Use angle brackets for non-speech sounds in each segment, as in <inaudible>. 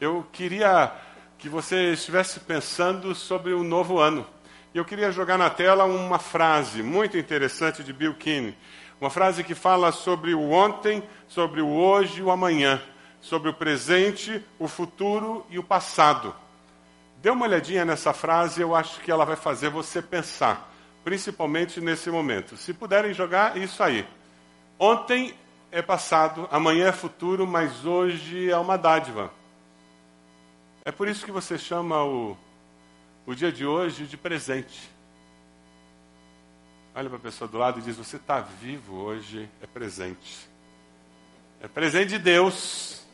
eu queria que você estivesse pensando sobre o novo ano. E eu queria jogar na tela uma frase muito interessante de Bill Keane. Uma frase que fala sobre o ontem, sobre o hoje e o amanhã, sobre o presente, o futuro e o passado. Dê uma olhadinha nessa frase, eu acho que ela vai fazer você pensar, principalmente nesse momento. Se puderem jogar, isso aí. Ontem é passado, amanhã é futuro, mas hoje é uma dádiva. É por isso que você chama o, o dia de hoje de presente. Olha para a pessoa do lado e diz: Você está vivo hoje, é presente. É presente de Deus.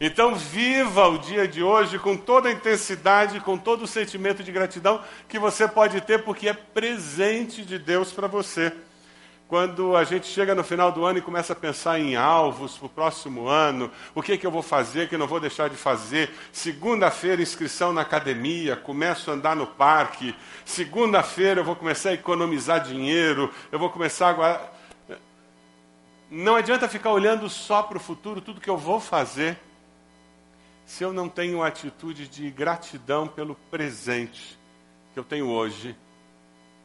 Então, viva o dia de hoje com toda a intensidade, com todo o sentimento de gratidão que você pode ter, porque é presente de Deus para você quando a gente chega no final do ano e começa a pensar em alvos para o próximo ano, o que, que eu vou fazer, que eu não vou deixar de fazer. Segunda-feira, inscrição na academia, começo a andar no parque. Segunda-feira eu vou começar a economizar dinheiro, eu vou começar a. Não adianta ficar olhando só para o futuro, tudo que eu vou fazer, se eu não tenho atitude de gratidão pelo presente que eu tenho hoje,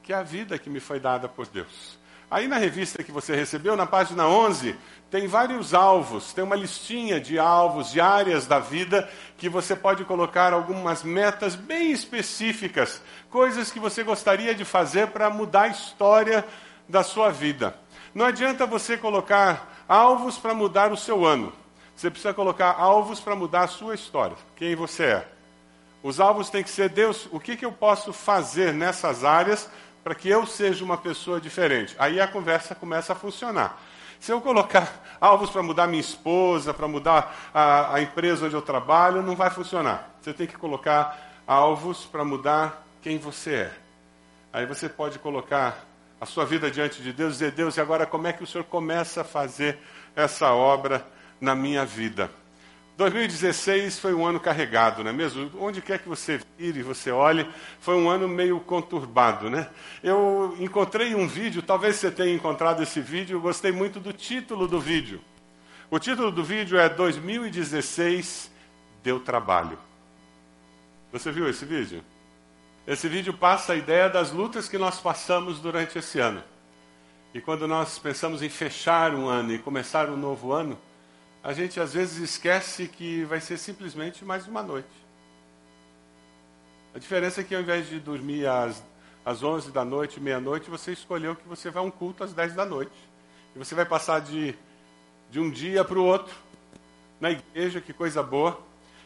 que é a vida que me foi dada por Deus. Aí na revista que você recebeu, na página 11, tem vários alvos, tem uma listinha de alvos, de áreas da vida que você pode colocar algumas metas bem específicas, coisas que você gostaria de fazer para mudar a história da sua vida. Não adianta você colocar alvos para mudar o seu ano. Você precisa colocar alvos para mudar a sua história, quem você é. Os alvos têm que ser Deus, o que, que eu posso fazer nessas áreas para que eu seja uma pessoa diferente. Aí a conversa começa a funcionar. Se eu colocar <laughs> alvos para mudar minha esposa, para mudar a, a, empresa onde eu trabalho, não vai funcionar. Você tem que colocar alvos para mudar quem você é. Aí você pode colocar a sua vida diante de Deus e dizer: Deus, e agora como é que o Senhor começa a fazer essa obra na minha vida? 2016 foi um ano carregado, não é mesmo? Onde quer que você vire, você olhe, foi um ano meio conturbado, né? Eu encontrei um vídeo, talvez você tenha encontrado esse vídeo, eu gostei muito do título do vídeo. O título do vídeo é 2016 deu trabalho. Você viu esse vídeo? Esse vídeo passa a ideia das lutas que nós passamos durante esse ano. E quando nós pensamos em fechar um ano e começar um novo ano, a gente às vezes esquece que vai ser simplesmente mais uma noite. A diferença é que ao invés de dormir às, às 11 da noite, meia-noite, você escolheu que você vai a um culto às 10 da noite. E você vai passar de, de um dia para o outro na igreja, que coisa boa.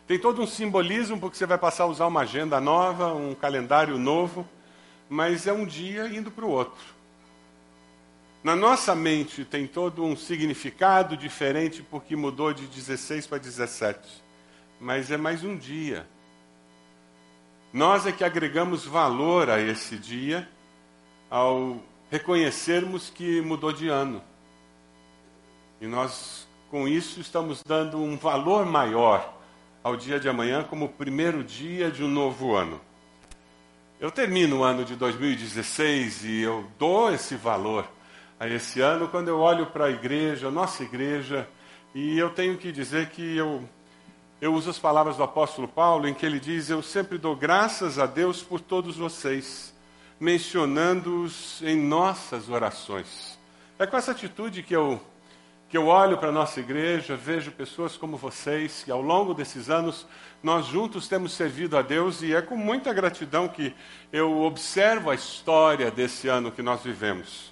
Tem todo um simbolismo, porque você vai passar a usar uma agenda nova, um calendário novo, mas é um dia indo para o outro. Na nossa mente tem todo um significado diferente porque mudou de 16 para 17. Mas é mais um dia. Nós é que agregamos valor a esse dia ao reconhecermos que mudou de ano. E nós, com isso, estamos dando um valor maior ao dia de amanhã como o primeiro dia de um novo ano. Eu termino o ano de 2016 e eu dou esse valor a esse ano, quando eu olho para a igreja, nossa igreja, e eu tenho que dizer que eu, eu uso as palavras do apóstolo Paulo, em que ele diz: Eu sempre dou graças a Deus por todos vocês, mencionando-os em nossas orações. É com essa atitude que eu, que eu olho para a nossa igreja, vejo pessoas como vocês, que ao longo desses anos nós juntos temos servido a Deus, e é com muita gratidão que eu observo a história desse ano que nós vivemos.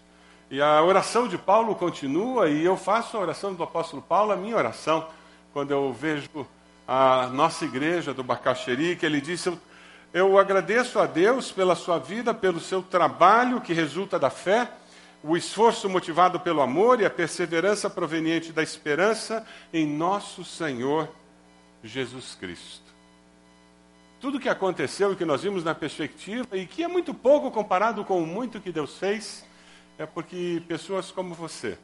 E a oração de Paulo continua, e eu faço a oração do apóstolo Paulo, a minha oração, quando eu vejo a nossa igreja do Bacaxeri, que ele disse: eu, eu agradeço a Deus pela sua vida, pelo seu trabalho que resulta da fé, o esforço motivado pelo amor e a perseverança proveniente da esperança em nosso Senhor Jesus Cristo. Tudo que aconteceu e que nós vimos na perspectiva, e que é muito pouco comparado com o muito que Deus fez, é porque pessoas como você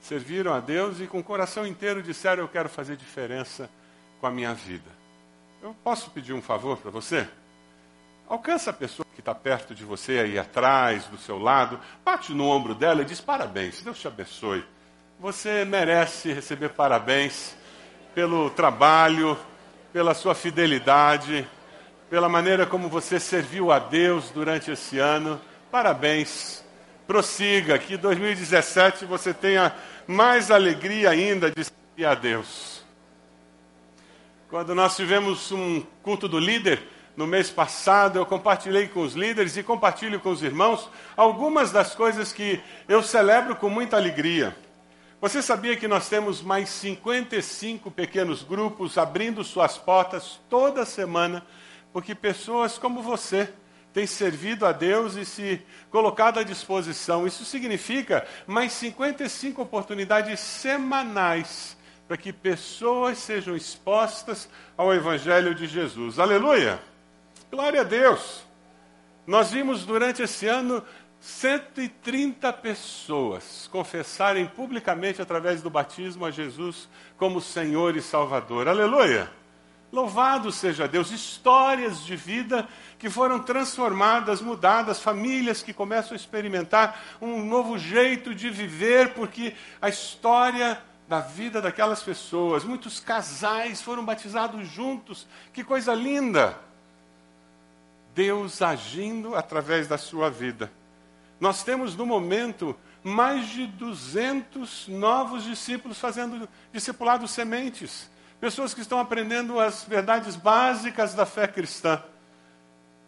serviram a Deus e com o coração inteiro disseram: Eu quero fazer diferença com a minha vida. Eu posso pedir um favor para você? Alcança a pessoa que está perto de você, aí atrás, do seu lado, bate no ombro dela e diz: Parabéns, Deus te abençoe. Você merece receber parabéns pelo trabalho, pela sua fidelidade, pela maneira como você serviu a Deus durante esse ano. Parabéns. Prossiga, que 2017 você tenha mais alegria ainda de servir a Deus. Quando nós tivemos um culto do líder, no mês passado, eu compartilhei com os líderes e compartilho com os irmãos algumas das coisas que eu celebro com muita alegria. Você sabia que nós temos mais 55 pequenos grupos abrindo suas portas toda semana, porque pessoas como você têm servido a Deus e se colocado à disposição. Isso significa mais 55 oportunidades semanais para que pessoas sejam expostas ao Evangelho de Jesus. Aleluia! Glória a Deus. Nós vimos durante esse ano 130 pessoas confessarem publicamente através do batismo a Jesus como Senhor e Salvador. Aleluia! Louvado seja Deus! Histórias de vida que foram transformadas, mudadas, famílias que começam a experimentar um novo jeito de viver, porque a história da vida daquelas pessoas, muitos casais foram batizados juntos. Que coisa linda! Deus agindo através da sua vida. Nós temos no momento mais de 200 novos discípulos fazendo discipulado sementes. Pessoas que estão aprendendo as verdades básicas da fé cristã.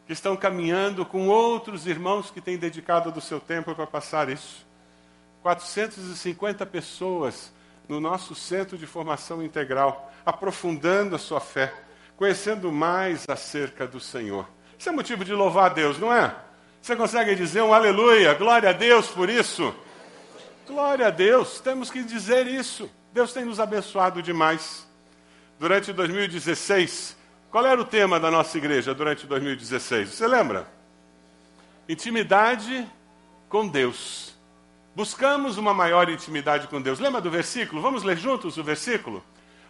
Que estão caminhando com outros irmãos que têm dedicado do seu tempo para passar isso. 450 pessoas no nosso centro de formação integral, aprofundando a sua fé, conhecendo mais acerca do Senhor. Isso é motivo de louvar a Deus, não é? Você consegue dizer um aleluia, glória a Deus por isso? Glória a Deus, temos que dizer isso. Deus tem nos abençoado demais. Durante 2016, qual era o tema da nossa igreja durante 2016? Você lembra? Intimidade com Deus. Buscamos uma maior intimidade com Deus. Lembra do versículo? Vamos ler juntos o versículo?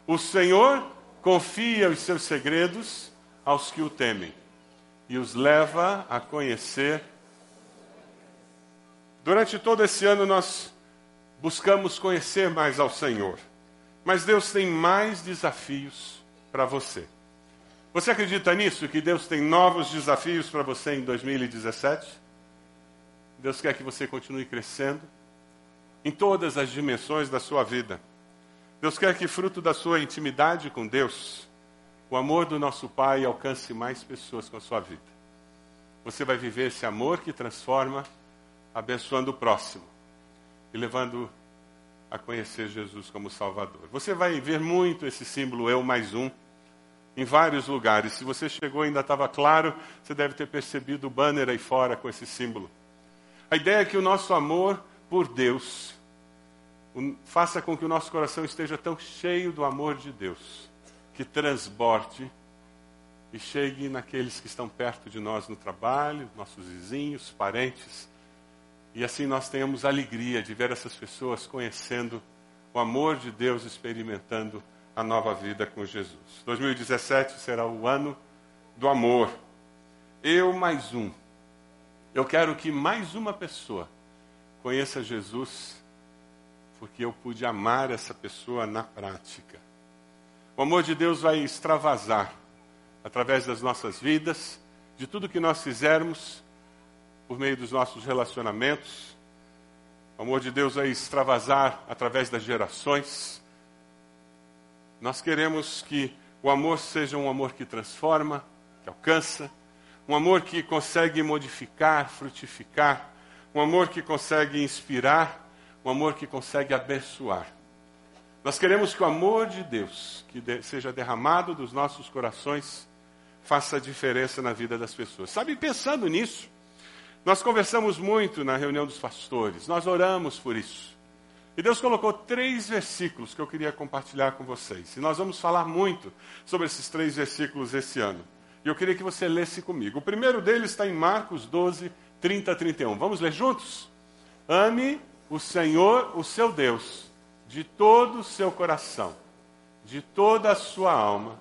O Senhor confia os seus segredos aos que o temem e os leva a conhecer. Durante todo esse ano nós buscamos conhecer mais ao Senhor, mas Deus tem mais desafios para você. Você acredita nisso? Que Deus tem novos desafios para você em 2017? Deus quer que você continue crescendo em todas as dimensões da sua vida. Deus quer que, fruto da sua intimidade com Deus, o amor do nosso Pai alcance mais pessoas com a sua vida. Você vai viver esse amor que transforma, abençoando o próximo e levando a conhecer Jesus como Salvador. Você vai ver muito esse símbolo eu mais um em vários lugares. Se você chegou e ainda estava claro, você deve ter percebido o banner aí fora com esse símbolo. A ideia é que o nosso amor por Deus faça com que o nosso coração esteja tão cheio do amor de Deus que transborde e chegue naqueles que estão perto de nós no trabalho, nossos vizinhos, parentes. E assim nós tenhamos alegria de ver essas pessoas conhecendo o amor de Deus, experimentando a nova vida com Jesus. 2017 será o ano do amor. Eu mais um. Eu quero que mais uma pessoa conheça Jesus, porque eu pude amar essa pessoa na prática. O amor de Deus vai extravasar através das nossas vidas, de tudo que nós fizermos, por meio dos nossos relacionamentos. O amor de Deus vai extravasar através das gerações. Nós queremos que o amor seja um amor que transforma, que alcança, um amor que consegue modificar, frutificar, um amor que consegue inspirar, um amor que consegue abençoar. Nós queremos que o amor de Deus, que de, seja derramado dos nossos corações, faça diferença na vida das pessoas. Sabe, pensando nisso, nós conversamos muito na reunião dos pastores, nós oramos por isso. E Deus colocou três versículos que eu queria compartilhar com vocês. E nós vamos falar muito sobre esses três versículos esse ano. E eu queria que você lesse comigo. O primeiro deles está em Marcos 12, 30 a 31. Vamos ler juntos? Ame o Senhor, o seu Deus de todo o seu coração, de toda a sua alma,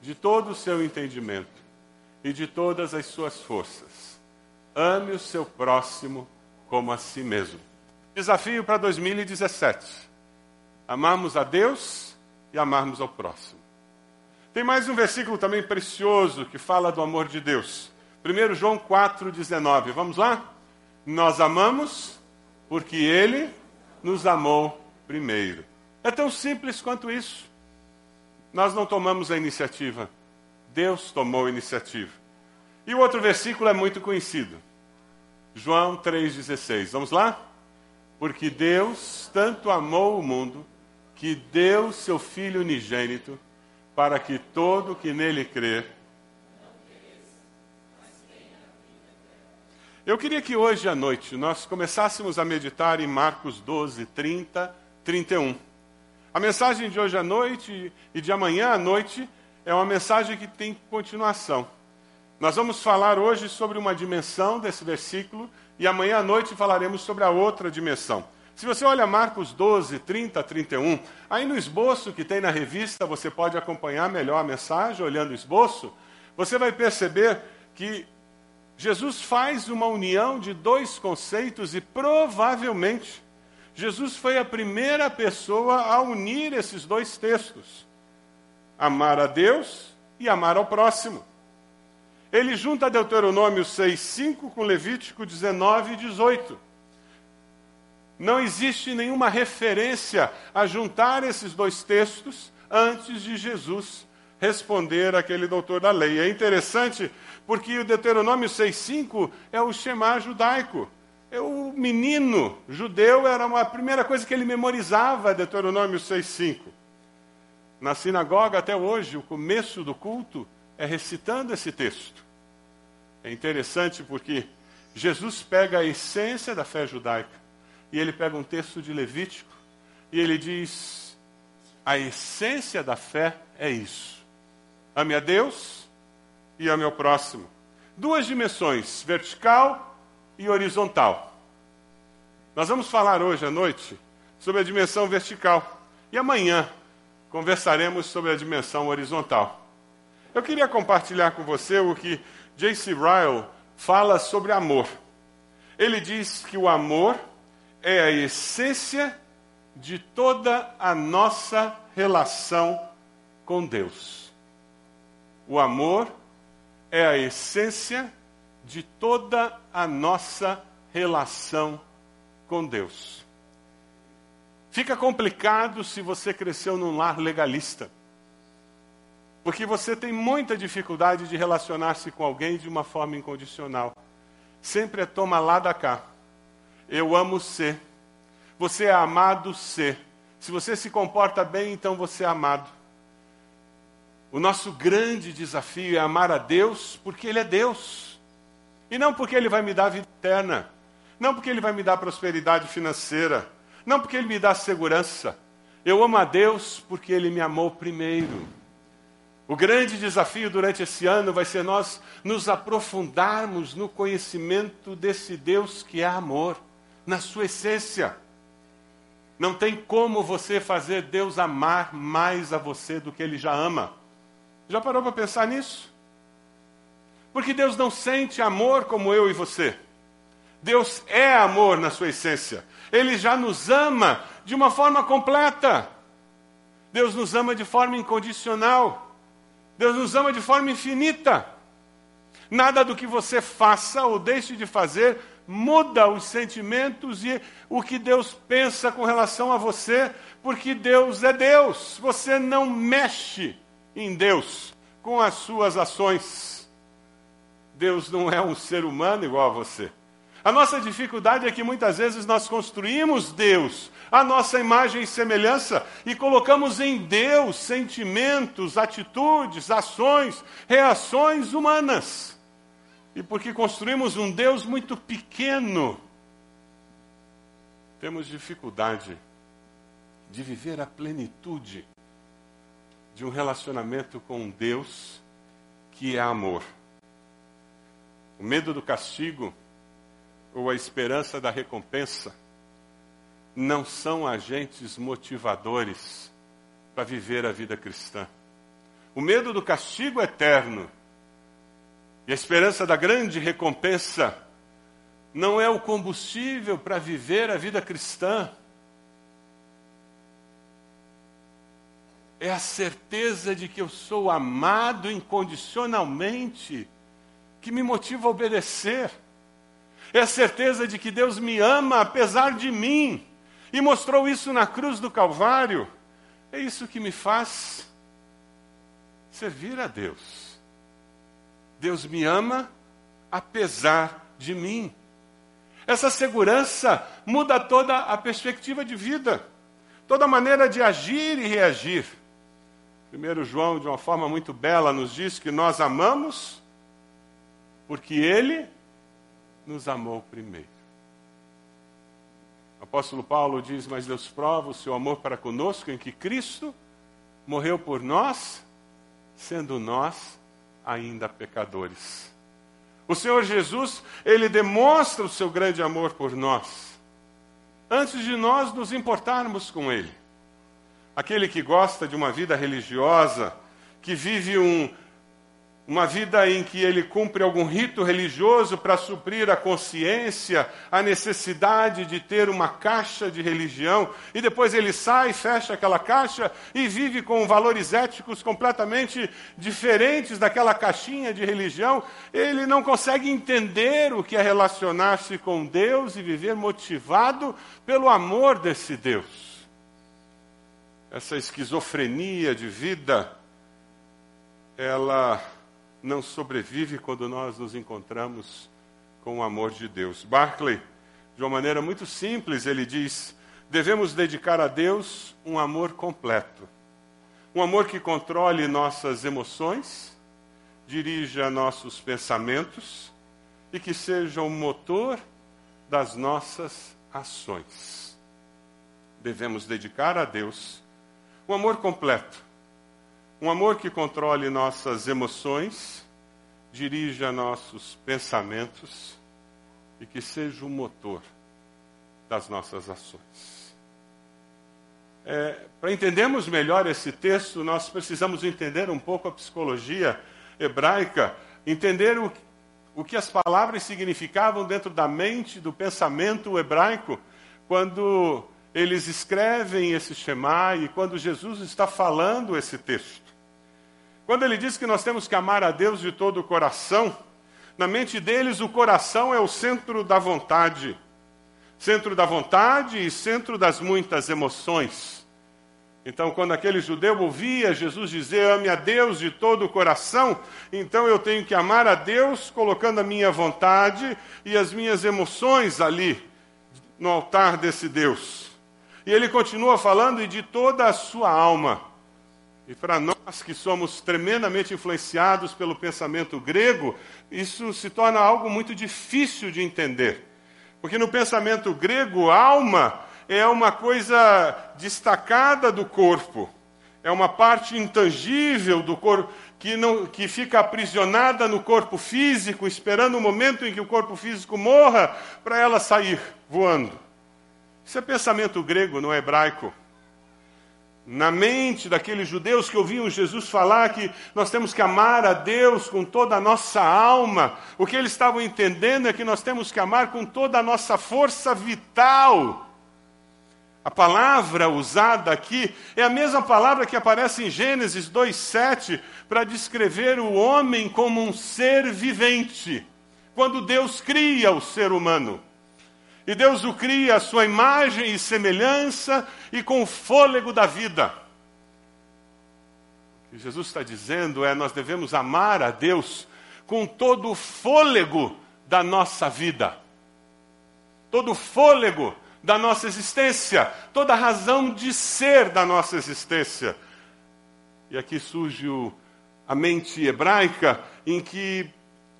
de todo o seu entendimento e de todas as suas forças. Ame o seu próximo como a si mesmo. Desafio para 2017: amarmos a Deus e amarmos ao próximo. Tem mais um versículo também precioso que fala do amor de Deus. 1 João 4,19. Vamos lá? Nós amamos porque Ele nos amou primeiro. É tão simples quanto isso. Nós não tomamos a iniciativa. Deus tomou a iniciativa. E o outro versículo é muito conhecido. João 3,16. Vamos lá? Porque Deus tanto amou o mundo que deu seu Filho unigênito para que todo que nele crer. Eu queria que hoje à noite nós começássemos a meditar em Marcos 12, 30, 31. A mensagem de hoje à noite e de amanhã à noite é uma mensagem que tem continuação. Nós vamos falar hoje sobre uma dimensão desse versículo e amanhã à noite falaremos sobre a outra dimensão. Se você olha Marcos 12, 30 31, aí no esboço que tem na revista, você pode acompanhar melhor a mensagem olhando o esboço, você vai perceber que Jesus faz uma união de dois conceitos e provavelmente Jesus foi a primeira pessoa a unir esses dois textos: amar a Deus e amar ao próximo. Ele junta Deuteronômio 6, 5 com Levítico 19 e 18. Não existe nenhuma referência a juntar esses dois textos antes de Jesus responder aquele doutor da lei. É interessante porque o Deuteronômio 6,5 é o Shema judaico. É o menino judeu era a primeira coisa que ele memorizava, Deuteronômio 6,5. Na sinagoga, até hoje, o começo do culto é recitando esse texto. É interessante porque Jesus pega a essência da fé judaica e ele pega um texto de Levítico e ele diz: a essência da fé é isso. Ame a Deus e ame ao próximo. Duas dimensões, vertical e horizontal. Nós vamos falar hoje à noite sobre a dimensão vertical e amanhã conversaremos sobre a dimensão horizontal. Eu queria compartilhar com você o que J.C. Ryle fala sobre amor. Ele diz que o amor é a essência de toda a nossa relação com Deus. O amor é a essência de toda a nossa relação com Deus. Fica complicado se você cresceu num lar legalista. Porque você tem muita dificuldade de relacionar-se com alguém de uma forma incondicional. Sempre é toma lá da cá. Eu amo ser. Você é amado ser. Se você se comporta bem, então você é amado. O nosso grande desafio é amar a Deus porque Ele é Deus. E não porque Ele vai me dar vida eterna. Não porque Ele vai me dar prosperidade financeira. Não porque Ele me dá segurança. Eu amo a Deus porque Ele me amou primeiro. O grande desafio durante esse ano vai ser nós nos aprofundarmos no conhecimento desse Deus que é amor na sua essência. Não tem como você fazer Deus amar mais a você do que ele já ama. Já parou para pensar nisso? Porque Deus não sente amor como eu e você. Deus é amor na sua essência. Ele já nos ama de uma forma completa. Deus nos ama de forma incondicional. Deus nos ama de forma infinita. Nada do que você faça ou deixe de fazer muda os sentimentos e o que Deus pensa com relação a você, porque Deus é Deus. Você não mexe em Deus com as suas ações. Deus não é um ser humano igual a você. A nossa dificuldade é que muitas vezes nós construímos Deus, a nossa imagem e semelhança, e colocamos em Deus sentimentos, atitudes, ações, reações humanas e porque construímos um Deus muito pequeno, temos dificuldade de viver a plenitude de um relacionamento com um Deus que é amor. O medo do castigo ou a esperança da recompensa não são agentes motivadores para viver a vida cristã. O medo do castigo eterno e a esperança da grande recompensa não é o combustível para viver a vida cristã. é a certeza de que eu sou amado incondicionalmente que me motiva a obedecer. É a certeza de que Deus me ama apesar de mim e mostrou isso na cruz do Calvário. É isso que me faz servir a Deus. Deus me ama apesar de mim. Essa segurança muda toda a perspectiva de vida, toda a maneira de agir e reagir. Primeiro João, de uma forma muito bela, nos diz que nós amamos porque ele nos amou primeiro. O apóstolo Paulo diz: Mas Deus prova o seu amor para conosco em que Cristo morreu por nós, sendo nós ainda pecadores. O Senhor Jesus, ele demonstra o seu grande amor por nós, antes de nós nos importarmos com ele. Aquele que gosta de uma vida religiosa, que vive um uma vida em que ele cumpre algum rito religioso para suprir a consciência, a necessidade de ter uma caixa de religião, e depois ele sai, fecha aquela caixa e vive com valores éticos completamente diferentes daquela caixinha de religião, ele não consegue entender o que é relacionar-se com Deus e viver motivado pelo amor desse Deus. Essa esquizofrenia de vida, ela não sobrevive quando nós nos encontramos com o amor de Deus. Barclay, de uma maneira muito simples, ele diz: devemos dedicar a Deus um amor completo. Um amor que controle nossas emoções, dirija nossos pensamentos e que seja o motor das nossas ações. Devemos dedicar a Deus um amor completo um amor que controle nossas emoções, dirija nossos pensamentos e que seja o motor das nossas ações. É, Para entendermos melhor esse texto, nós precisamos entender um pouco a psicologia hebraica, entender o, o que as palavras significavam dentro da mente, do pensamento hebraico, quando eles escrevem esse Shema e quando Jesus está falando esse texto. Quando ele diz que nós temos que amar a Deus de todo o coração, na mente deles o coração é o centro da vontade. Centro da vontade e centro das muitas emoções. Então, quando aquele judeu ouvia Jesus dizer ame a Deus de todo o coração, então eu tenho que amar a Deus colocando a minha vontade e as minhas emoções ali, no altar desse Deus. E ele continua falando e de toda a sua alma. E para nós que somos tremendamente influenciados pelo pensamento grego, isso se torna algo muito difícil de entender. Porque no pensamento grego, alma é uma coisa destacada do corpo, é uma parte intangível do corpo que, não, que fica aprisionada no corpo físico, esperando o momento em que o corpo físico morra para ela sair voando. Isso é pensamento grego, não é hebraico na mente daqueles judeus que ouviam Jesus falar que nós temos que amar a Deus com toda a nossa alma, o que eles estavam entendendo é que nós temos que amar com toda a nossa força vital. A palavra usada aqui é a mesma palavra que aparece em Gênesis 2:7 para descrever o homem como um ser vivente, quando Deus cria o ser humano. E Deus o cria à sua imagem e semelhança e com o fôlego da vida. O que Jesus está dizendo é: nós devemos amar a Deus com todo o fôlego da nossa vida, todo o fôlego da nossa existência, toda a razão de ser da nossa existência. E aqui surge o, a mente hebraica em que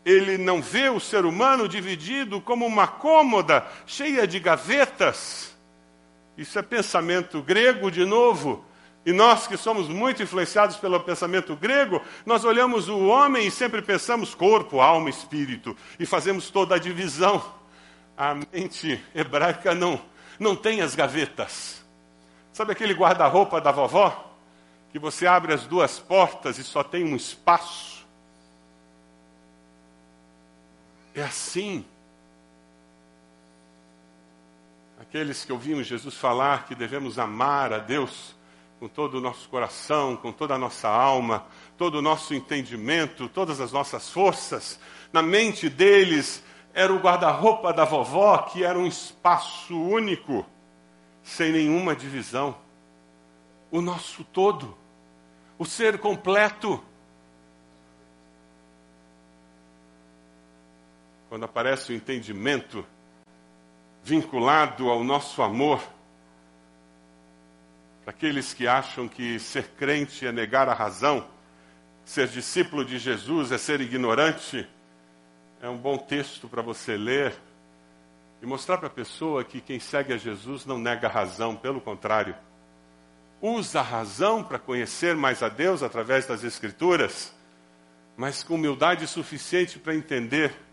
ele não vê o ser humano dividido como uma cômoda cheia de gavetas. Isso é pensamento grego de novo. E nós que somos muito influenciados pelo pensamento grego, nós olhamos o homem e sempre pensamos corpo, alma, espírito, e fazemos toda a divisão. A mente hebraica não, não tem as gavetas. Sabe aquele guarda-roupa da vovó? Que você abre as duas portas e só tem um espaço? É assim. Aqueles que ouviam Jesus falar que devemos amar a Deus com todo o nosso coração, com toda a nossa alma, todo o nosso entendimento, todas as nossas forças. Na mente deles era o guarda-roupa da vovó, que era um espaço único, sem nenhuma divisão. O nosso todo, o ser completo. Quando aparece o entendimento vinculado ao nosso amor, para aqueles que acham que ser crente é negar a razão, ser discípulo de Jesus é ser ignorante, é um bom texto para você ler e mostrar para a pessoa que quem segue a Jesus não nega a razão, pelo contrário, usa a razão para conhecer mais a Deus através das Escrituras, mas com humildade suficiente para entender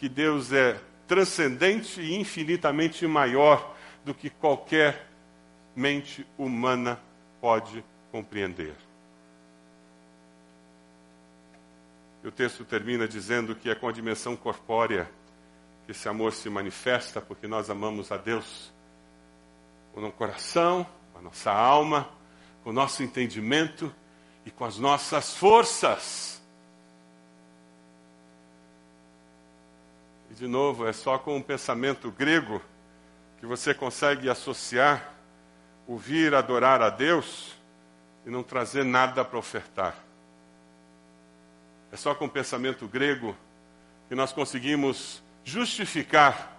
que Deus é transcendente e infinitamente maior do que qualquer mente humana pode compreender. E o texto termina dizendo que é com a dimensão corpórea que esse amor se manifesta, porque nós amamos a Deus com o coração, com a nossa alma, com o nosso entendimento e com as nossas forças. E de novo, é só com um pensamento grego que você consegue associar o vir adorar a Deus e não trazer nada para ofertar. É só com o pensamento grego que nós conseguimos justificar.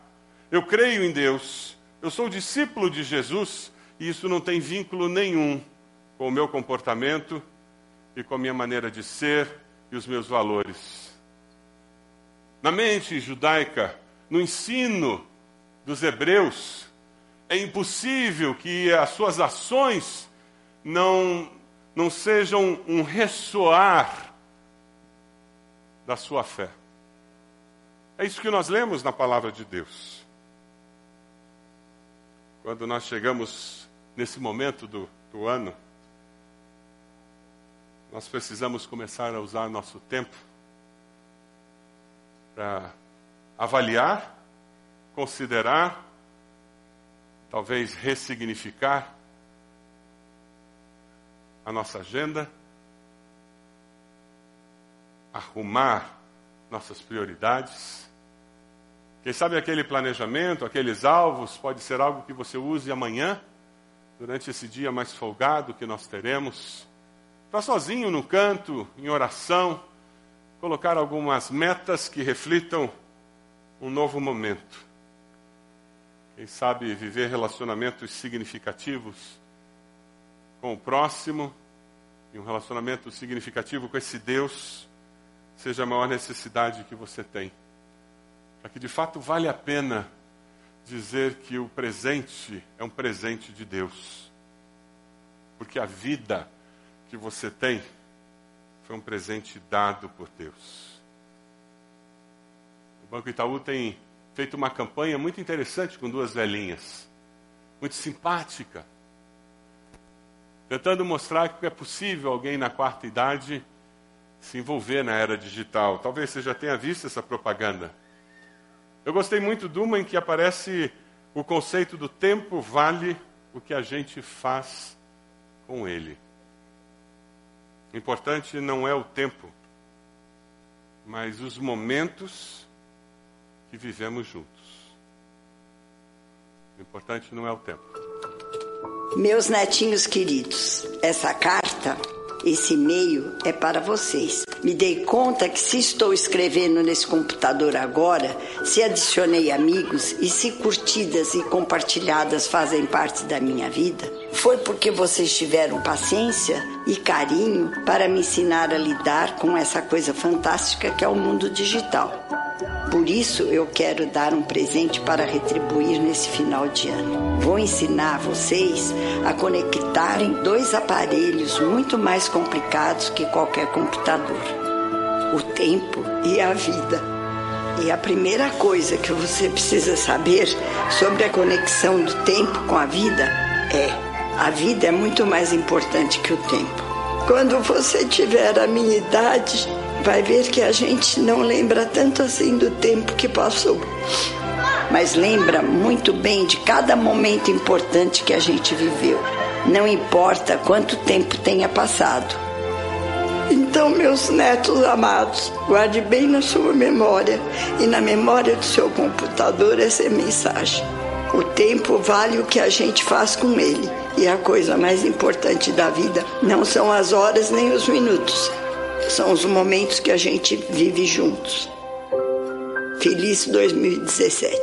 Eu creio em Deus, eu sou discípulo de Jesus e isso não tem vínculo nenhum com o meu comportamento e com a minha maneira de ser e os meus valores. Na mente judaica, no ensino dos hebreus, é impossível que as suas ações não, não sejam um ressoar da sua fé. É isso que nós lemos na palavra de Deus. Quando nós chegamos nesse momento do, do ano, nós precisamos começar a usar nosso tempo para avaliar, considerar talvez ressignificar a nossa agenda, arrumar nossas prioridades. Quem sabe aquele planejamento, aqueles alvos, pode ser algo que você use amanhã, durante esse dia mais folgado que nós teremos. Está sozinho no canto, em oração, colocar algumas metas que reflitam um novo momento. Quem sabe viver relacionamentos significativos com o próximo e um relacionamento significativo com esse Deus seja a maior necessidade que você tem. Para que de fato vale a pena dizer que o presente é um presente de Deus. Porque a vida que você tem foi um presente dado por Deus. O Banco Itaú tem feito uma campanha muito interessante com duas velhinhas, muito simpática, tentando mostrar que é possível alguém na quarta idade se envolver na era digital. Talvez você já tenha visto essa propaganda. Eu gostei muito de uma em que aparece o conceito do tempo vale o que a gente faz com ele. O importante não é o tempo, mas os momentos que vivemos juntos. O importante não é o tempo. Meus netinhos queridos, essa carta, esse e-mail é para vocês. Me dei conta que se estou escrevendo nesse computador agora, se adicionei amigos e se curtidas e compartilhadas fazem parte da minha vida, foi porque vocês tiveram paciência e carinho para me ensinar a lidar com essa coisa fantástica que é o mundo digital. Por isso eu quero dar um presente para retribuir nesse final de ano. Vou ensinar vocês a conectarem dois aparelhos muito mais complicados que qualquer computador: o tempo e a vida. E a primeira coisa que você precisa saber sobre a conexão do tempo com a vida é: a vida é muito mais importante que o tempo. Quando você tiver a minha idade, vai ver que a gente não lembra tanto assim do tempo que passou. Mas lembra muito bem de cada momento importante que a gente viveu. não importa quanto tempo tenha passado. Então, meus netos amados, guarde bem na sua memória e na memória do seu computador essa mensagem. O tempo vale o que a gente faz com ele. E a coisa mais importante da vida não são as horas nem os minutos, são os momentos que a gente vive juntos. Feliz 2017.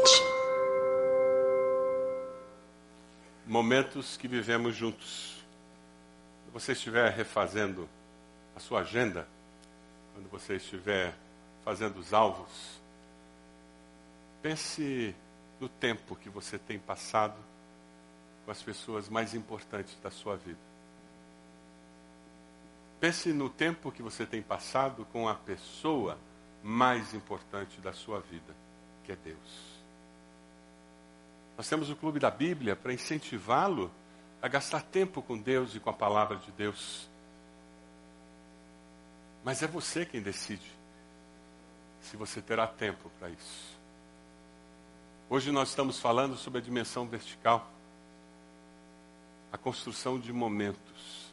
Momentos que vivemos juntos. Se você estiver refazendo a sua agenda, quando você estiver fazendo os alvos, pense no tempo que você tem passado com as pessoas mais importantes da sua vida. Pense no tempo que você tem passado com a pessoa mais importante da sua vida, que é Deus. Nós temos o Clube da Bíblia para incentivá-lo a gastar tempo com Deus e com a palavra de Deus. Mas é você quem decide se você terá tempo para isso. Hoje nós estamos falando sobre a dimensão vertical, a construção de momentos,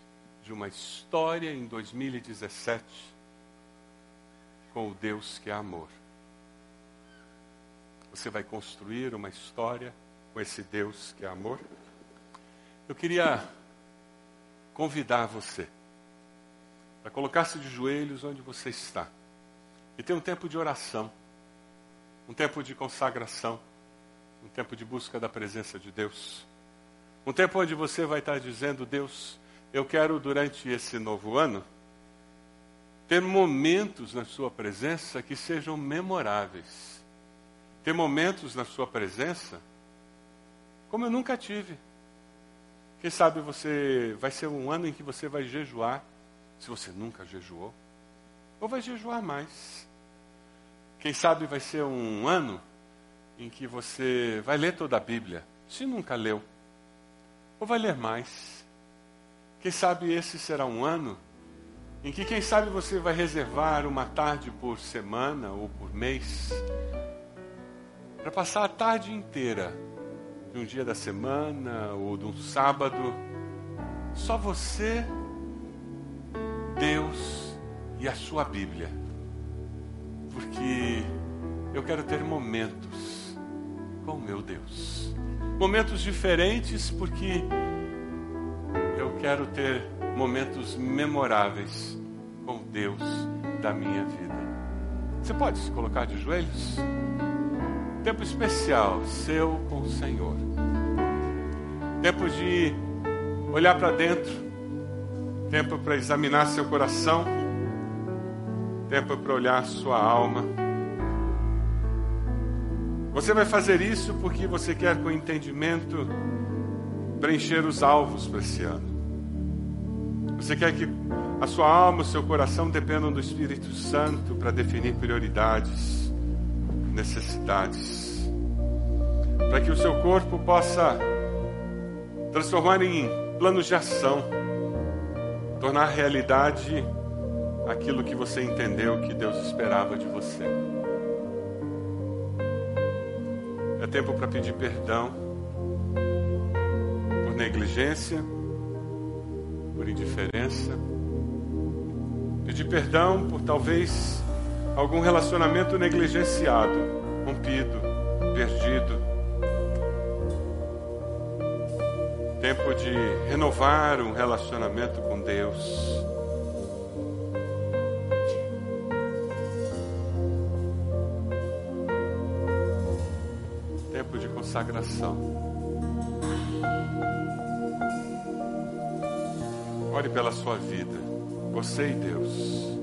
de uma história em 2017 com o Deus que é amor. Você vai construir uma história com esse Deus que é amor? Eu queria convidar você para colocar-se de joelhos onde você está e ter um tempo de oração, um tempo de consagração um tempo de busca da presença de Deus. Um tempo onde você vai estar dizendo: Deus, eu quero durante esse novo ano ter momentos na Sua presença que sejam memoráveis. Ter momentos na Sua presença como eu nunca tive. Quem sabe você vai ser um ano em que você vai jejuar, se você nunca jejuou, ou vai jejuar mais. Quem sabe vai ser um ano em que você vai ler toda a Bíblia, se nunca leu, ou vai ler mais. Quem sabe esse será um ano em que, quem sabe, você vai reservar uma tarde por semana ou por mês para passar a tarde inteira de um dia da semana ou de um sábado, só você, Deus e a sua Bíblia. Porque eu quero ter momentos com meu Deus. Momentos diferentes, porque quero ter momentos memoráveis com Deus da minha vida. Você pode se colocar de joelhos? Tempo especial seu com o Senhor. Tempo de olhar para dentro. Tempo para examinar seu coração. Tempo para olhar sua alma você vai fazer isso porque você quer com entendimento preencher os alvos para esse ano. Você quer que a sua alma, o seu coração dependam do Espírito Santo para definir prioridades, necessidades. Para que o seu corpo possa transformar em planos de ação, tornar realidade aquilo que você entendeu que Deus esperava de você. É tempo para pedir perdão por negligência, por indiferença. Pedir perdão por talvez algum relacionamento negligenciado, rompido, perdido. Tempo de renovar um relacionamento com Deus. consagração. Ore pela sua vida, você e Deus.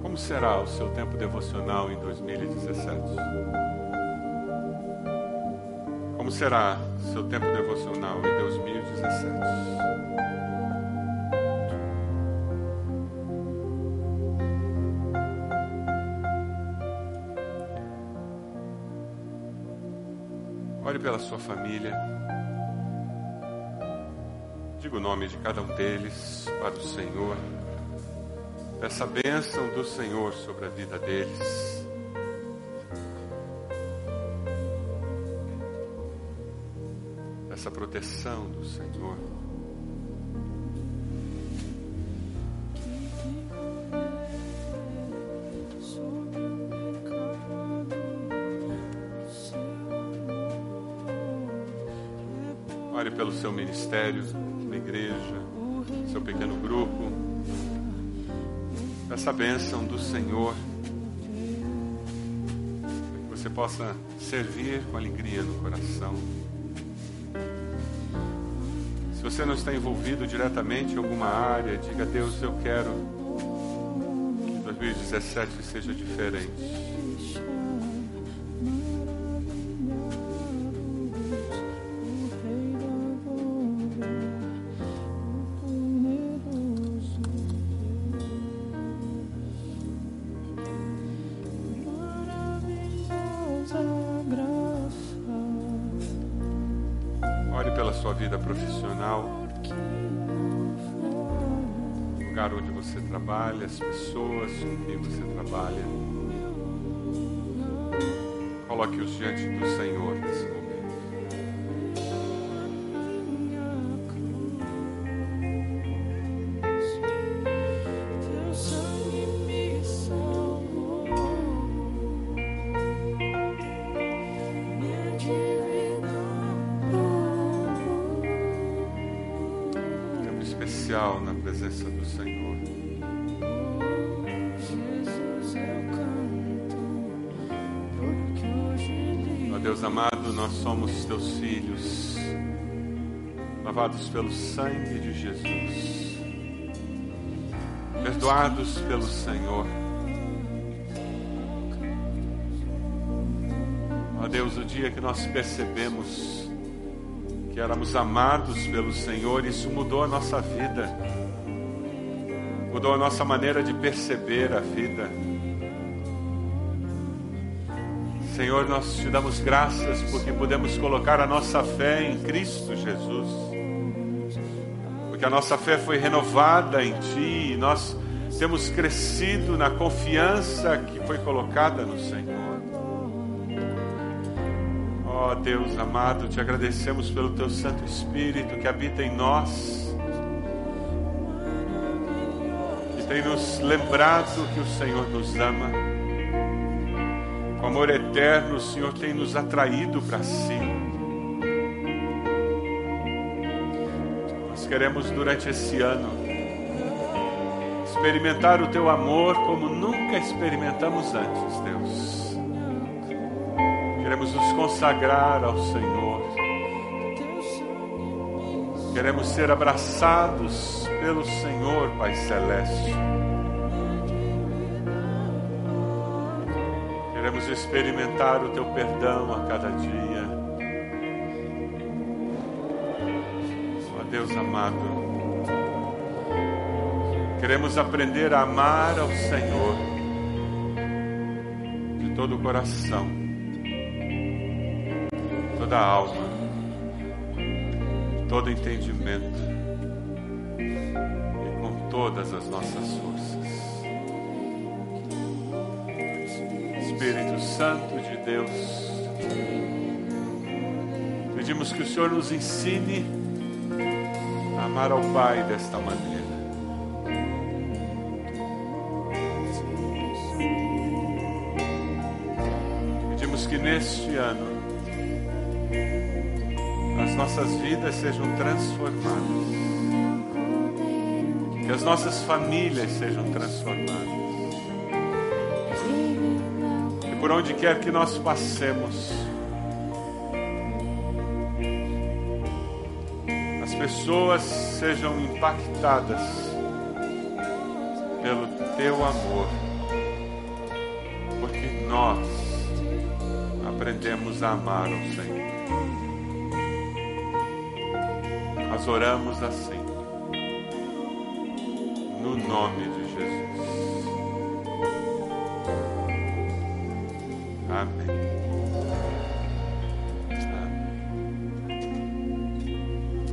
Como será o seu tempo devocional em 2017? Como será seu tempo devocional em 2017? pela sua família. Diga o nome de cada um deles para o Senhor. Peça a bênção do Senhor sobre a vida deles. essa proteção do Senhor. Ore pelo seu ministério, igreja, seu pequeno grupo. Essa bênção do Senhor. Que você possa servir com alegria no coração. Se você não está envolvido diretamente em alguma área, diga a Deus, eu quero que 2017 seja diferente. Vida profissional, o lugar onde você trabalha, as pessoas com quem você trabalha. Coloque-os diante do Senhor Senhor. Ó Deus amado, nós somos teus filhos, lavados pelo sangue de Jesus, perdoados pelo Senhor. Ó Deus, o dia que nós percebemos que éramos amados pelo Senhor, isso mudou a nossa vida, mudou a nossa maneira de perceber a vida. Senhor, nós te damos graças porque podemos colocar a nossa fé em Cristo Jesus, porque a nossa fé foi renovada em Ti e nós temos crescido na confiança que foi colocada no Senhor. Ó Deus amado, te agradecemos pelo Teu Santo Espírito que habita em nós, tem nos lembrado que o Senhor nos ama. Com amor eterno, o Senhor tem nos atraído para si. Nós queremos, durante esse ano, experimentar o Teu amor como nunca experimentamos antes, Deus. Queremos nos consagrar ao Senhor. Queremos ser abraçados pelo Senhor, Pai Celeste. Queremos experimentar o teu perdão a cada dia. Ó Deus amado, queremos aprender a amar ao Senhor de todo o coração, toda a alma, todo entendimento todas as nossas forças. Espírito Santo de Deus, pedimos que o Senhor nos ensine a amar ao Pai desta maneira. Pedimos que neste ano as nossas vidas sejam transformadas, que as nossas famílias sejam transformadas. por onde quer que nós passemos. As pessoas sejam impactadas pelo teu amor, porque nós aprendemos a amar o Senhor. Nós oramos assim, nome de Jesus. Amém. Amém.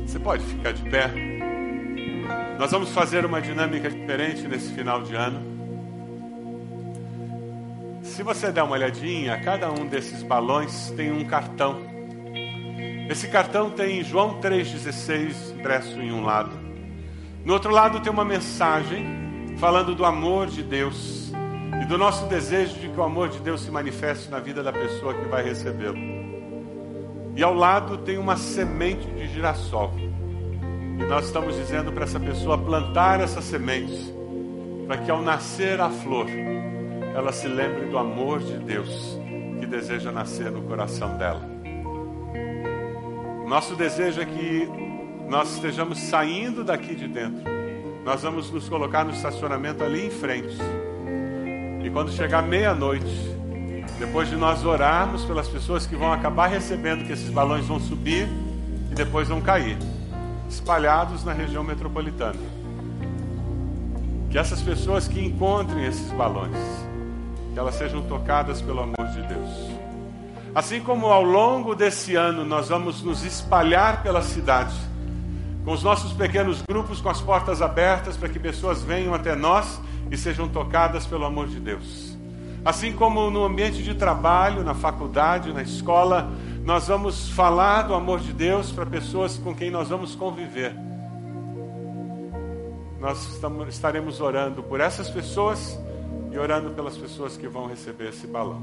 Você pode ficar de pé? Nós vamos fazer uma dinâmica diferente nesse final de ano. Se você der uma olhadinha, cada um desses balões tem um cartão. Esse cartão tem João 3,16 impresso em um lado. No outro lado tem uma mensagem falando do amor de Deus e do nosso desejo de que o amor de Deus se manifeste na vida da pessoa que vai recebê-lo. E ao lado tem uma semente de girassol. E nós estamos dizendo para essa pessoa plantar essas sementes, para que ao nascer a flor, ela se lembre do amor de Deus que deseja nascer no coração dela. Nosso desejo é que nós estejamos saindo daqui de dentro. Nós vamos nos colocar no estacionamento ali em frente. E quando chegar meia-noite, depois de nós orarmos pelas pessoas que vão acabar recebendo que esses balões vão subir e depois vão cair, espalhados na região metropolitana. Que essas pessoas que encontrem esses balões que elas sejam tocadas pelo amor de Deus. Assim como ao longo desse ano nós vamos nos espalhar pela cidade, com os nossos pequenos grupos com as portas abertas para que pessoas venham até nós e sejam tocadas pelo amor de Deus. Assim como no ambiente de trabalho, na faculdade, na escola, nós vamos falar do amor de Deus para pessoas com quem nós vamos conviver. Nós estamos, estaremos orando por essas pessoas e orando pelas pessoas que vão receber esse balão.